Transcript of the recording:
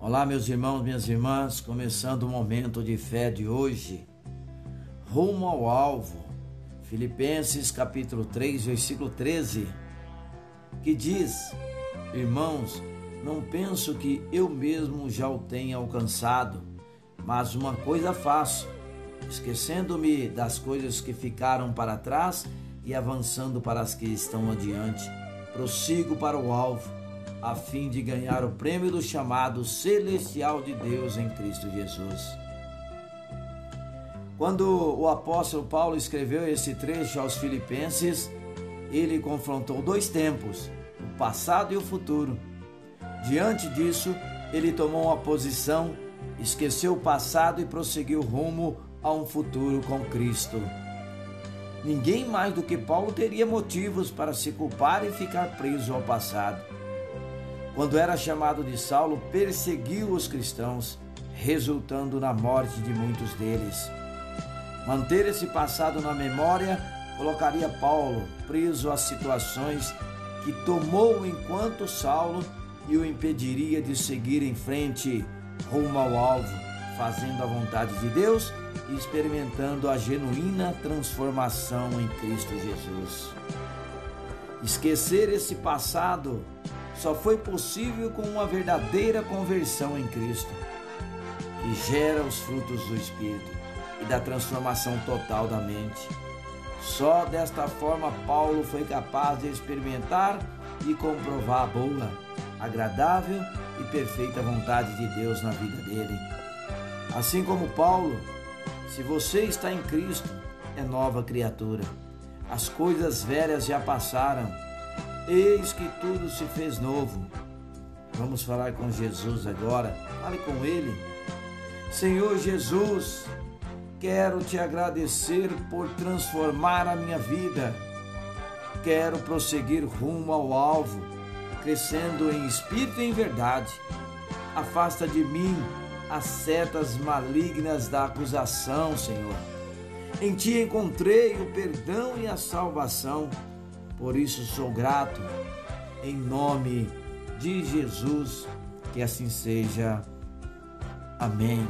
Olá, meus irmãos, minhas irmãs, começando o momento de fé de hoje, rumo ao alvo, Filipenses capítulo 3, versículo 13, que diz: Irmãos, não penso que eu mesmo já o tenha alcançado, mas uma coisa faço, esquecendo-me das coisas que ficaram para trás e avançando para as que estão adiante, prossigo para o alvo a fim de ganhar o prêmio do chamado celestial de Deus em Cristo Jesus. Quando o apóstolo Paulo escreveu esse trecho aos Filipenses, ele confrontou dois tempos, o passado e o futuro. Diante disso, ele tomou uma posição, esqueceu o passado e prosseguiu rumo a um futuro com Cristo. Ninguém mais do que Paulo teria motivos para se culpar e ficar preso ao passado quando era chamado de Saulo, perseguiu os cristãos, resultando na morte de muitos deles. Manter esse passado na memória colocaria Paulo preso às situações que tomou enquanto Saulo e o impediria de seguir em frente rumo ao alvo, fazendo a vontade de Deus e experimentando a genuína transformação em Cristo Jesus. Esquecer esse passado só foi possível com uma verdadeira conversão em Cristo, que gera os frutos do Espírito e da transformação total da mente. Só desta forma Paulo foi capaz de experimentar e comprovar a boa, agradável e perfeita vontade de Deus na vida dele. Assim como Paulo, se você está em Cristo, é nova criatura. As coisas velhas já passaram Eis que tudo se fez novo. Vamos falar com Jesus agora. Fale com Ele. Senhor Jesus, quero te agradecer por transformar a minha vida. Quero prosseguir rumo ao alvo, crescendo em espírito e em verdade. Afasta de mim as setas malignas da acusação, Senhor. Em ti encontrei o perdão e a salvação. Por isso sou grato, em nome de Jesus, que assim seja. Amém.